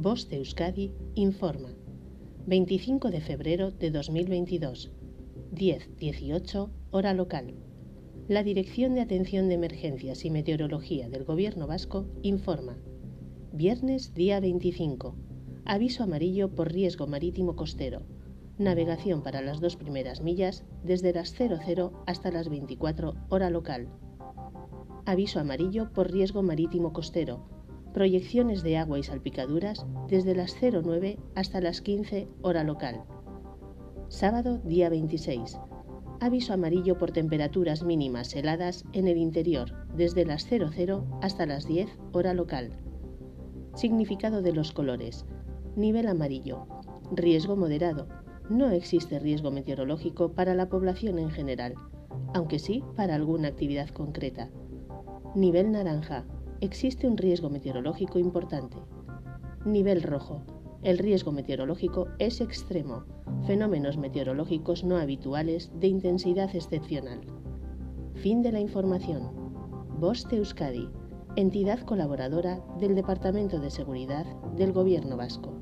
Voz de Euskadi informa. 25 de febrero de 2022, 10-18 hora local. La Dirección de Atención de Emergencias y Meteorología del Gobierno Vasco informa. Viernes día 25. Aviso amarillo por riesgo marítimo costero. Navegación para las dos primeras millas desde las 00 hasta las 24 hora local. Aviso amarillo por riesgo marítimo costero proyecciones de agua y salpicaduras desde las 09 hasta las 15 hora local. Sábado, día 26. Aviso amarillo por temperaturas mínimas heladas en el interior desde las 00 hasta las 10 hora local. Significado de los colores. Nivel amarillo. Riesgo moderado. No existe riesgo meteorológico para la población en general, aunque sí para alguna actividad concreta. Nivel naranja existe un riesgo meteorológico importante. Nivel rojo. El riesgo meteorológico es extremo. Fenómenos meteorológicos no habituales de intensidad excepcional. Fin de la información. De Euskadi, entidad colaboradora del Departamento de Seguridad del Gobierno Vasco.